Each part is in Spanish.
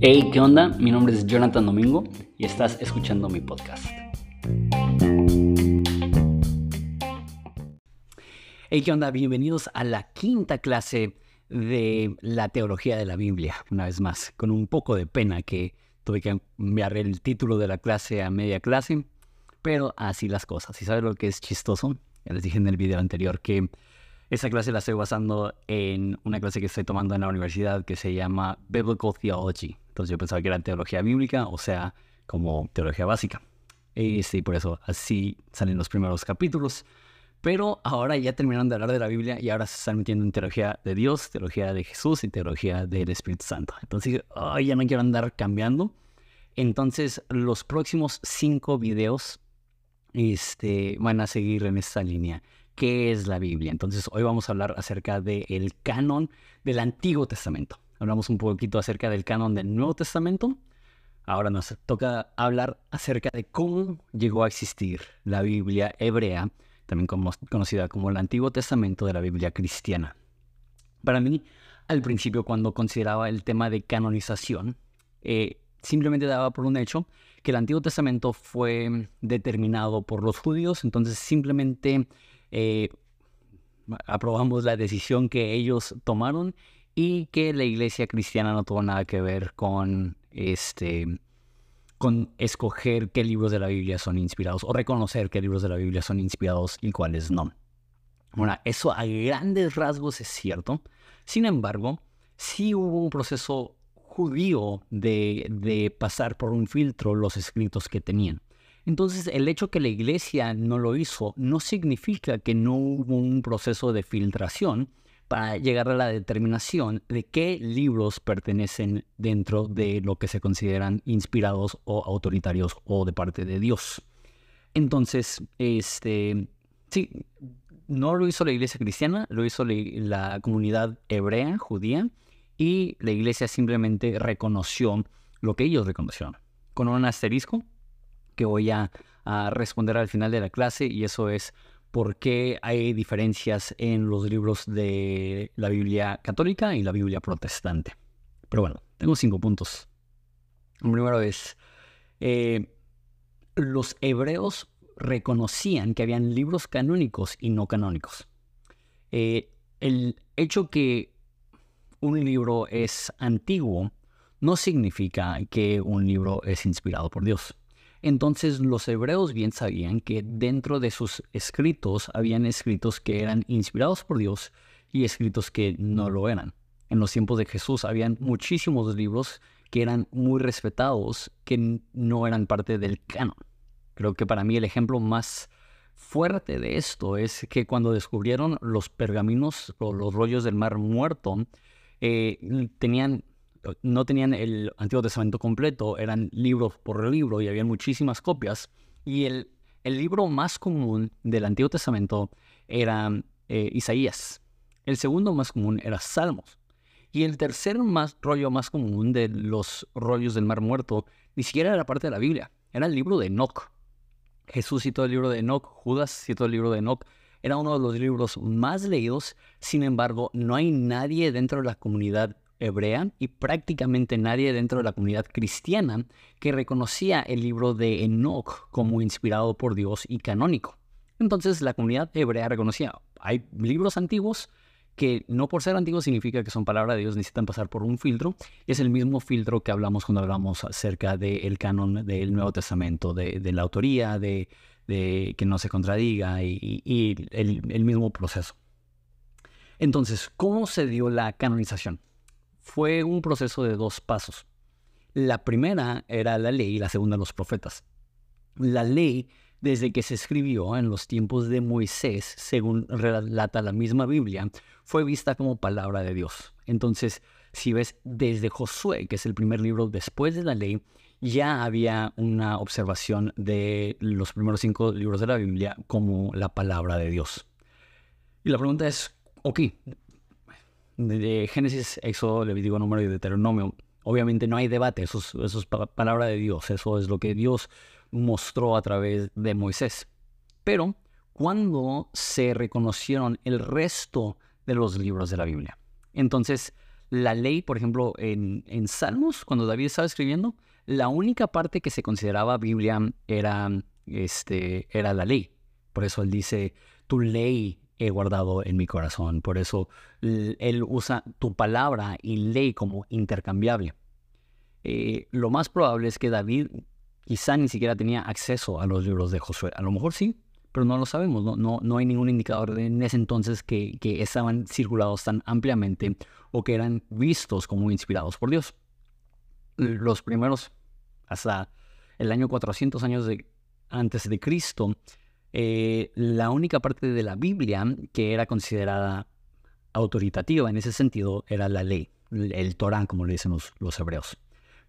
Hey, ¿qué onda? Mi nombre es Jonathan Domingo y estás escuchando mi podcast. Hey, ¿qué onda? Bienvenidos a la quinta clase de la teología de la Biblia, una vez más, con un poco de pena que tuve que enviar el título de la clase a media clase, pero así las cosas. ¿Y sabes lo que es chistoso? Ya les dije en el video anterior que esa clase la estoy basando en una clase que estoy tomando en la universidad que se llama Biblical Theology. Entonces yo pensaba que era teología bíblica, o sea, como teología básica. Y sí, por eso así salen los primeros capítulos. Pero ahora ya terminaron de hablar de la Biblia y ahora se están metiendo en teología de Dios, teología de Jesús y teología del Espíritu Santo. Entonces, ya no quiero andar cambiando. Entonces, los próximos cinco videos este, van a seguir en esta línea qué es la Biblia. Entonces hoy vamos a hablar acerca del canon del Antiguo Testamento. Hablamos un poquito acerca del canon del Nuevo Testamento. Ahora nos toca hablar acerca de cómo llegó a existir la Biblia hebrea, también conocida como el Antiguo Testamento de la Biblia cristiana. Para mí, al principio, cuando consideraba el tema de canonización, eh, simplemente daba por un hecho que el Antiguo Testamento fue determinado por los judíos, entonces simplemente eh, aprobamos la decisión que ellos tomaron y que la iglesia cristiana no tuvo nada que ver con este con escoger qué libros de la Biblia son inspirados o reconocer qué libros de la Biblia son inspirados y cuáles no. Bueno, eso a grandes rasgos es cierto. Sin embargo, sí hubo un proceso judío de, de pasar por un filtro los escritos que tenían. Entonces, el hecho que la iglesia no lo hizo no significa que no hubo un proceso de filtración para llegar a la determinación de qué libros pertenecen dentro de lo que se consideran inspirados o autoritarios o de parte de Dios. Entonces, este, sí, no lo hizo la iglesia cristiana, lo hizo la comunidad hebrea, judía, y la iglesia simplemente reconoció lo que ellos reconocieron. Con un asterisco, que voy a, responder al final de la clase y eso es por qué hay diferencias en los libros de la Biblia católica y la Biblia protestante. Pero bueno, tengo cinco puntos. El primero es, eh, los hebreos reconocían que habían libros canónicos y no canónicos. Eh, el hecho que un libro es antiguo no significa que un libro es inspirado por Dios. Entonces los hebreos bien sabían que dentro de sus escritos habían escritos que eran inspirados por Dios y escritos que no lo eran. En los tiempos de Jesús habían muchísimos libros que eran muy respetados, que no eran parte del canon. Creo que para mí el ejemplo más fuerte de esto es que cuando descubrieron los pergaminos o los rollos del mar muerto, eh, tenían no tenían el Antiguo Testamento completo, eran libros por libro y había muchísimas copias. Y el, libro más común del Antiguo Testamento era eh, Isaías. El segundo más común era Salmos. Y el tercer rollo más común de los rollos del Mar Muerto ni siquiera era parte de la Biblia, era el libro de Enoch. Jesús citó el libro de Enoch, Judas citó el libro de Enoch, era uno de los libros más leídos, sin embargo, no hay nadie dentro de la comunidad hebrea y prácticamente nadie dentro de la comunidad cristiana que reconocía el libro de Enoch como inspirado por Dios y canónico. Entonces la comunidad hebrea reconocía, hay libros antiguos que no por ser antiguos significa que son palabra de Dios, necesitan pasar por un filtro. Es el mismo filtro que hablamos cuando hablamos acerca del canon del Nuevo Testamento, de, la autoría, de, que no se contradiga y, el mismo proceso. Entonces, ¿cómo se dio la canonización? Fue un proceso de dos pasos. La primera era la ley y la segunda los profetas. La ley, desde que se escribió en los tiempos de Moisés, según relata la misma Biblia, fue vista como palabra de Dios. Entonces, si ves desde Josué, que es el primer libro después de la ley, ya había una observación de los primeros cinco libros de la Biblia como la palabra de Dios. Y la pregunta es, ok, de Génesis, Éxodo, Levítico, Número y Deuteronomio, obviamente no hay debate, eso es, eso es palabra de Dios, eso es lo que Dios mostró a través de Moisés. Pero, cuando se reconocieron el resto de los libros de la Biblia? Entonces, la ley, por ejemplo, en, en Salmos, cuando David estaba escribiendo, la única parte que se consideraba Biblia era, este, era la ley. Por eso él dice, tu ley he guardado en mi corazón. Por eso él usa tu palabra y ley como intercambiable. Eh, lo más probable es que David quizá ni siquiera tenía acceso a los libros de Josué. A lo mejor sí, pero no lo sabemos. No, no, no hay ningún indicador en ese entonces que, que estaban circulados tan ampliamente o que eran vistos como inspirados por Dios. Los primeros, hasta el año 400 años de, antes de Cristo, eh, la única parte de la Biblia que era considerada autoritativa en ese sentido era la ley, el Torán, como le dicen los, hebreos.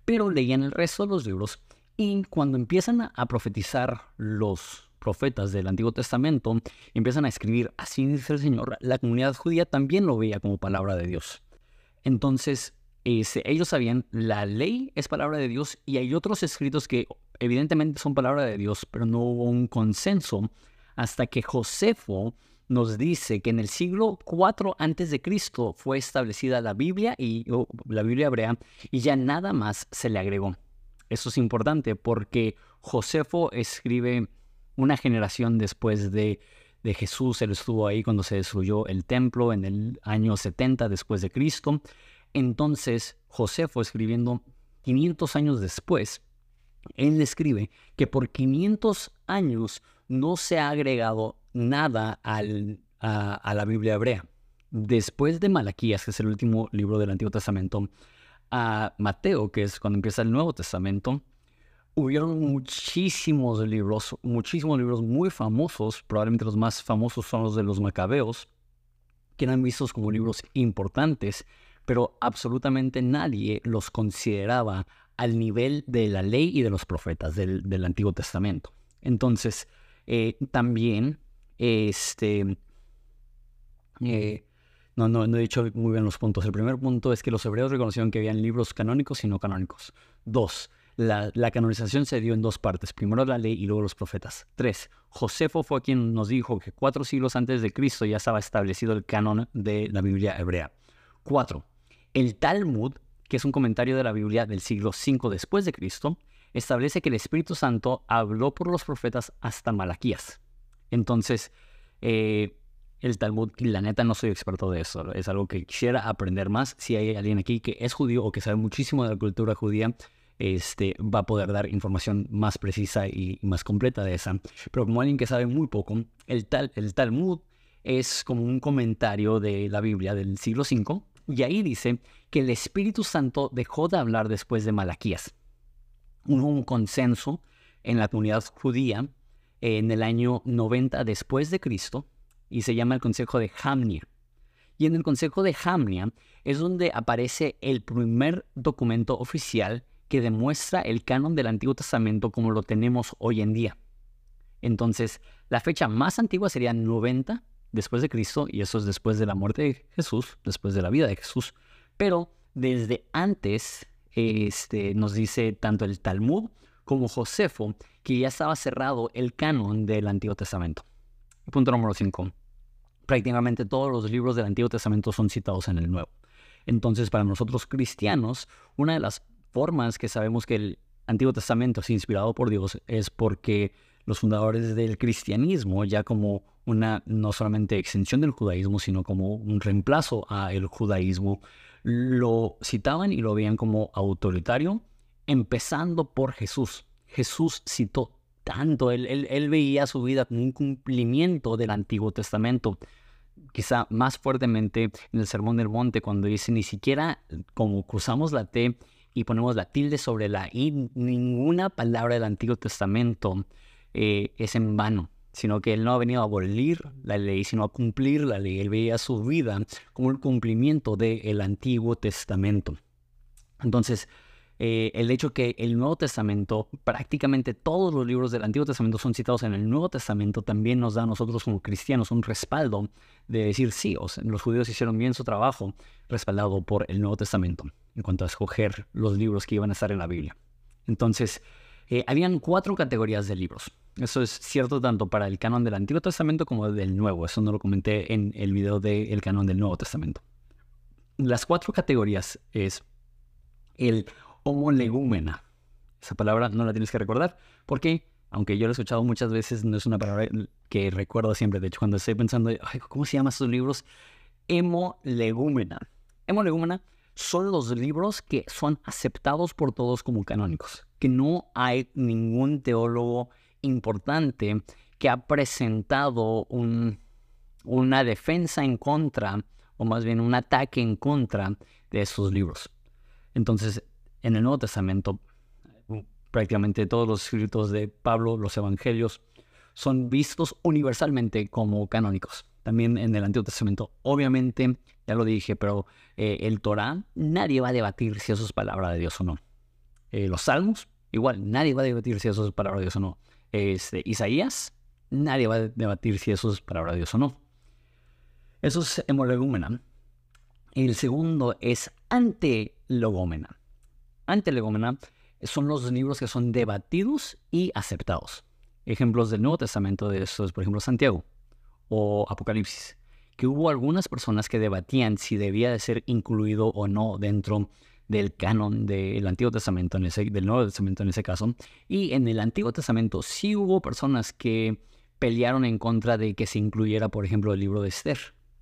Pero leían el resto de los libros y cuando empiezan a profetizar los profetas del Antiguo Testamento, empiezan a escribir, así dice el Señor, la comunidad judía también lo veía como palabra de Dios. Entonces, ellos sabían, la ley es palabra de Dios y hay otros escritos que evidentemente son palabra de Dios, pero no hubo un consenso hasta que Josefo nos dice que en el siglo IV antes de Cristo fue establecida la Biblia y la Biblia hebrea y ya nada más se le agregó. Eso es importante porque Josefo escribe una generación después de, de Jesús. Él estuvo ahí cuando se destruyó el templo en el año 70 después de Cristo. Entonces Josefo escribiendo 500 años después él escribe que por 500 años no se ha agregado nada a, la Biblia hebrea. Después de Malaquías, que es el último libro del Antiguo Testamento, a Mateo, que es cuando empieza el Nuevo Testamento, hubieron muchísimos libros, muchísimos libros muy famosos, probablemente los más famosos son los de los Macabeos, que eran vistos como libros importantes, pero absolutamente nadie los consideraba al nivel de la ley y de los profetas del, Antiguo Testamento. Entonces, eh, también, este, eh, no, no, no he dicho muy bien los puntos. El primer punto es que los hebreos reconocieron que habían libros canónicos y no canónicos. Dos, la, la, canonización se dio en dos partes, primero la ley y luego los profetas. Tres, Josefo fue quien nos dijo que cuatro siglos antes de Cristo ya estaba establecido el canon de la Biblia hebrea. Cuatro, el Talmud que es un comentario de la Biblia del siglo V después de Cristo, establece que el Espíritu Santo habló por los profetas hasta Malaquías. Entonces, eh, el Talmud, y la neta no soy experto de eso, es algo que quisiera aprender más. Si hay alguien aquí que es judío o que sabe muchísimo de la cultura judía, este, va a poder dar información más precisa y más completa de esa. Pero como alguien que sabe muy poco, el, tal, el Talmud es como un comentario de la Biblia del siglo V y ahí dice que el Espíritu Santo dejó de hablar después de Malaquías. Hubo un consenso en la comunidad judía en el año 90 después de Cristo y se llama el Consejo de Hamnia. Y en el Consejo de Hamnia es donde aparece el primer documento oficial que demuestra el canon del Antiguo Testamento como lo tenemos hoy en día. Entonces, la fecha más antigua sería 90 después de Cristo, y eso es después de la muerte de Jesús, después de la vida de Jesús. Pero desde antes, este, nos dice tanto el Talmud como Josefo que ya estaba cerrado el canon del Antiguo Testamento. Punto número 5. Prácticamente todos los libros del Antiguo Testamento son citados en el Nuevo. Entonces, para nosotros cristianos, una de las formas que sabemos que el Antiguo Testamento es inspirado por Dios es porque los fundadores del cristianismo, ya como una no solamente extensión del judaísmo, sino como un reemplazo al judaísmo, lo citaban y lo veían como autoritario, empezando por Jesús. Jesús citó tanto, él, él, veía su vida como un cumplimiento del Antiguo Testamento. Quizá más fuertemente en el Sermón del Monte, cuando dice, ni siquiera como cruzamos la T y ponemos la tilde sobre la I, ninguna palabra del Antiguo Testamento eh, es en vano, sino que él no ha venido a abolir la ley, sino a cumplir la ley. Él veía su vida como el cumplimiento del Antiguo Testamento. Entonces, eh, el hecho que el Nuevo Testamento, prácticamente todos los libros del Antiguo Testamento son citados en el Nuevo Testamento, también nos da a nosotros como cristianos un respaldo de decir sí, los judíos hicieron bien su trabajo, respaldado por el Nuevo Testamento, en cuanto a escoger los libros que iban a estar en la Biblia. Entonces, eh, habían cuatro categorías de libros. Eso es cierto tanto para el canon del Antiguo Testamento como del Nuevo. Eso no lo comenté en el video del canon del Nuevo Testamento. las cuatro categorías es el homo legúmena. Esa palabra no la tienes que recordar porque, aunque yo la he escuchado muchas veces, no es una palabra que recuerdo siempre. De hecho, cuando estoy pensando, ¿cómo se llaman esos libros? Hemo legúmena. Hemo legúmena son los libros que son aceptados por todos como canónicos, que no hay ningún teólogo importante que ha presentado una defensa en contra, o más bien un ataque en contra de esos libros. Entonces, en el Nuevo Testamento, prácticamente todos los escritos de Pablo, los evangelios, son vistos universalmente como canónicos. También en el Antiguo Testamento, obviamente, ya lo dije, pero eh, el Torah, nadie va a debatir si eso es palabra de Dios o no. Eh, los Salmos, igual, nadie va a debatir si eso es palabra de Dios o no. Este, Isaías, nadie va a debatir si eso es palabra de Dios o no. Eso es hemolegúmena. El segundo es antelogómena. Antelogómena son los libros que son debatidos y aceptados. Ejemplos del Nuevo Testamento de eso es, por ejemplo, Santiago o Apocalipsis, que hubo algunas personas que debatían si debía de ser incluido o no dentro del canon del Antiguo Testamento, en ese, del Nuevo Testamento en ese caso. Y en el Antiguo Testamento sí hubo personas que pelearon en contra de que se incluyera, por ejemplo, el libro de Esther.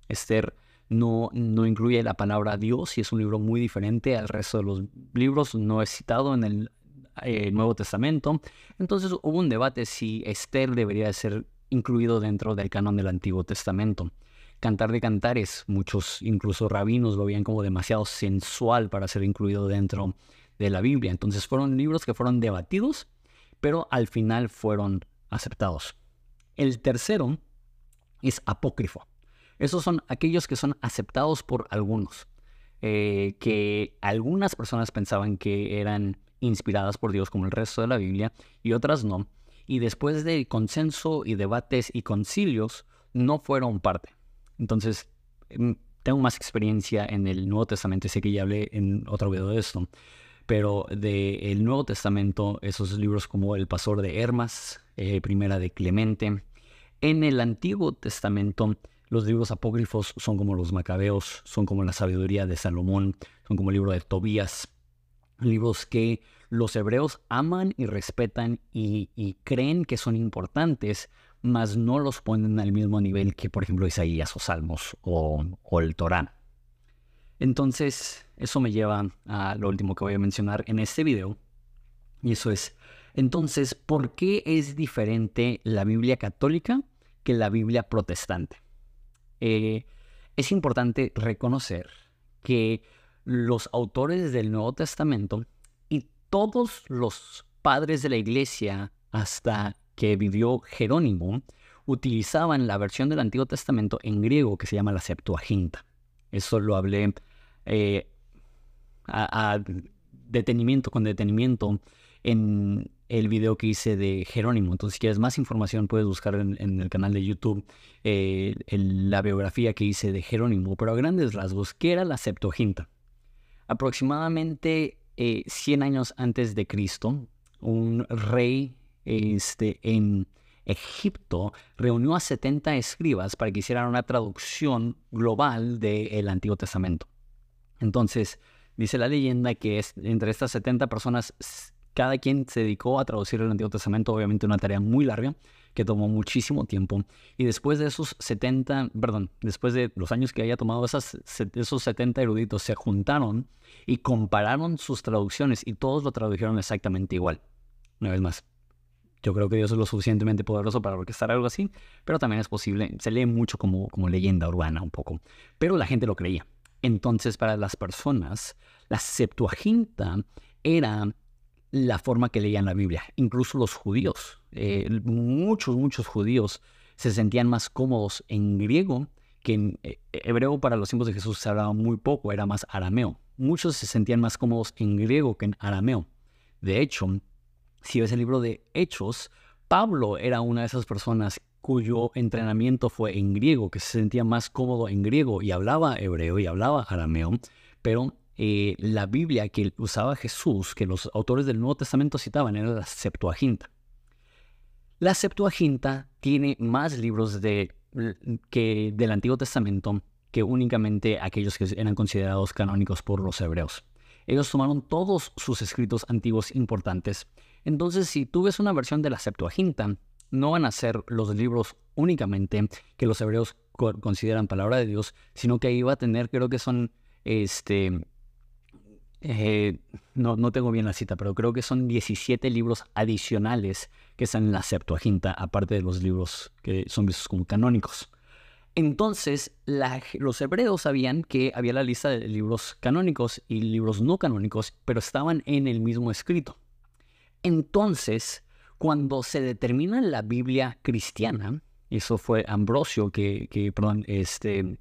Esther no, no incluye la palabra Dios y es un libro muy diferente al resto de los libros, no es citado en el eh, Nuevo Testamento. Entonces hubo un debate si Esther debería ser incluido dentro del canon del Antiguo Testamento. Cantar de Cantares, muchos incluso rabinos lo veían como demasiado sensual para ser incluido dentro de la Biblia. Entonces fueron libros que fueron debatidos, pero al final fueron aceptados. El tercero es apócrifo. Esos son aquellos que son aceptados por algunos, eh, que algunas personas pensaban que eran inspiradas por Dios como el resto de la Biblia y otras no. Y después de consenso y debates y concilios, no fueron parte. Entonces, em, tengo más experiencia en el Nuevo Testamento, sé que ya hablé en otro video de esto, pero del Nuevo Testamento, esos libros como El Pastor de Hermas, eh, Primera de Clemente. En el Antiguo Testamento, los libros apócrifos son como los Macabeos, son como la sabiduría de Salomón, son como el libro de Tobías, libros que los hebreos aman y respetan y, y creen que son importantes mas no los ponen al mismo nivel que, por ejemplo, Isaías o Salmos o, el Torán. Entonces, eso me lleva a lo último que voy a mencionar en este video, y eso es, entonces, ¿por qué es diferente la Biblia católica que la Biblia protestante? Eh, es importante reconocer que los autores del Nuevo Testamento y todos los padres de la iglesia hasta que vivió Jerónimo, utilizaban la versión del Antiguo Testamento en griego que se llama la Septuaginta. Eso lo hablé eh, a, detenimiento, con detenimiento, en el video que hice de Jerónimo. Entonces, si quieres más información, puedes buscar en, el canal de YouTube eh, la biografía que hice de Jerónimo. Pero a grandes rasgos, ¿qué era la Septuaginta? Aproximadamente 100 eh, años antes de Cristo, un rey este, en Egipto reunió a 70 escribas para que hicieran una traducción global del Antiguo Testamento. Entonces, dice la leyenda que es, entre estas 70 personas, cada quien se dedicó a traducir el Antiguo Testamento, obviamente una tarea muy larga, que tomó muchísimo tiempo. Y después de esos 70, perdón, después de los años que haya tomado esas, esos 70 eruditos, se juntaron y compararon sus traducciones y todos lo tradujeron exactamente igual. Una vez más, yo creo que Dios es lo suficientemente poderoso para orquestar algo así, pero también es posible, se lee mucho como, como leyenda urbana un poco, pero la gente lo creía. Entonces, para las personas, la Septuaginta era la forma que leían la Biblia. Incluso los judíos, eh, muchos, muchos judíos se sentían más cómodos en griego que en eh, hebreo para los tiempos de Jesús se hablaba muy poco, era más arameo. Muchos se sentían más cómodos en griego que en arameo. De hecho, si ves el libro de Hechos, Pablo era una de esas personas cuyo entrenamiento fue en griego, que se sentía más cómodo en griego y hablaba hebreo y hablaba arameo, pero eh, la Biblia que usaba Jesús, que los autores del Nuevo Testamento citaban, era la Septuaginta. La Septuaginta tiene más libros de, que del Antiguo Testamento que únicamente aquellos que eran considerados canónicos por los hebreos. Ellos tomaron todos sus escritos antiguos importantes. Entonces, si tú ves una versión de la Septuaginta, no van a ser los libros únicamente que los hebreos consideran palabra de Dios, sino que ahí va a tener, creo que son, este, eh, no, no tengo bien la cita, pero creo que son 17 libros adicionales que están en la Septuaginta, aparte de los libros que son vistos como canónicos. Entonces, los hebreos sabían que había la lista de libros canónicos y libros no canónicos, pero estaban en el mismo escrito. Entonces, cuando se determina la Biblia cristiana, eso fue Ambrosio, que, perdón, este,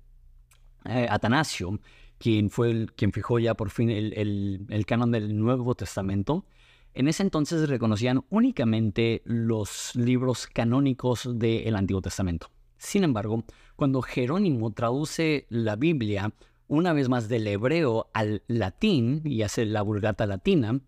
eh, Atanasio, quien fue quien fijó ya por fin el, el canon del Nuevo Testamento, en ese entonces reconocían únicamente los libros canónicos del Antiguo Testamento. Sin embargo, cuando Jerónimo traduce la Biblia una vez más del hebreo al latín y hace la vulgata latina,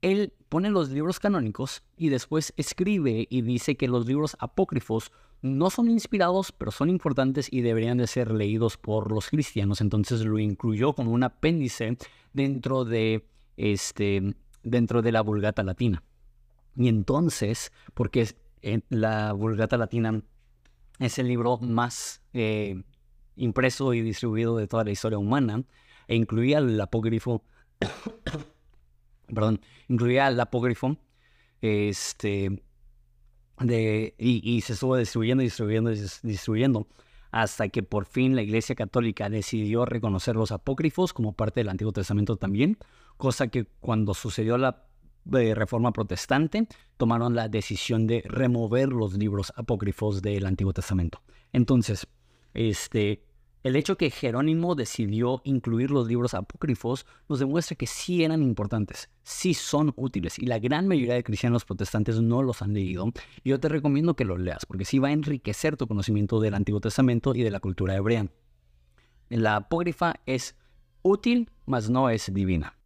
él pone los libros canónicos y después escribe y dice que los libros apócrifos no son inspirados, pero son importantes y deberían de ser leídos por los cristianos. Entonces lo incluyó como un apéndice dentro de, este, dentro de la vulgata latina. Y entonces, porque la vulgata latina es el libro más eh, impreso y distribuido de toda la historia humana e incluía el apócrifo, perdón, incluía el apócrifo, este, de, y, se estuvo distribuyendo, distribuyendo, distribuyendo, hasta que por fin la Iglesia Católica decidió reconocer los apócrifos como parte del Antiguo Testamento también, cosa que cuando sucedió la de reforma protestante tomaron la decisión de remover los libros apócrifos del Antiguo Testamento. Entonces, este, el hecho que Jerónimo decidió incluir los libros apócrifos nos demuestra que sí eran importantes, sí son útiles y la gran mayoría de cristianos protestantes no los han leído. Yo te recomiendo que los leas porque sí va a enriquecer tu conocimiento del Antiguo Testamento y de la cultura hebrea. La apócrifa es útil, mas no es divina.